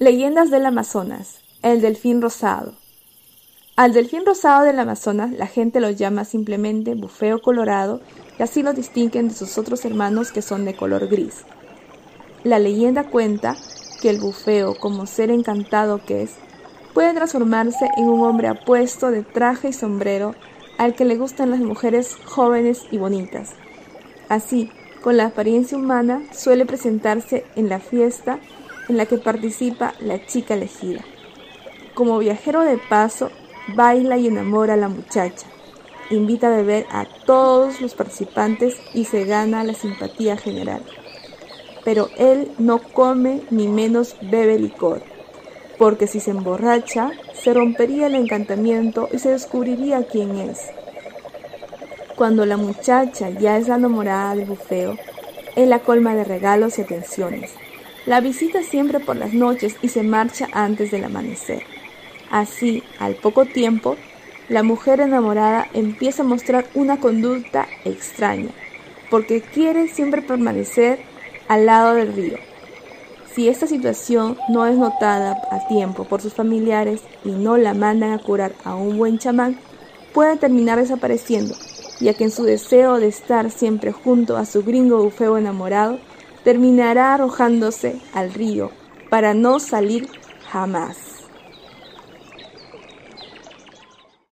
Leyendas del Amazonas. El delfín rosado. Al delfín rosado del Amazonas la gente lo llama simplemente bufeo colorado y así lo distinguen de sus otros hermanos que son de color gris. La leyenda cuenta que el bufeo, como ser encantado que es, puede transformarse en un hombre apuesto de traje y sombrero al que le gustan las mujeres jóvenes y bonitas. Así, con la apariencia humana, suele presentarse en la fiesta en la que participa la chica elegida. Como viajero de paso, baila y enamora a la muchacha, invita a beber a todos los participantes y se gana la simpatía general. Pero él no come ni menos bebe licor, porque si se emborracha, se rompería el encantamiento y se descubriría quién es. Cuando la muchacha ya es la enamorada del bufeo, él la colma de regalos y atenciones la visita siempre por las noches y se marcha antes del amanecer. Así, al poco tiempo, la mujer enamorada empieza a mostrar una conducta extraña, porque quiere siempre permanecer al lado del río. Si esta situación no es notada a tiempo por sus familiares y no la mandan a curar a un buen chamán, puede terminar desapareciendo, ya que en su deseo de estar siempre junto a su gringo bufeo enamorado, terminará arrojándose al río para no salir jamás.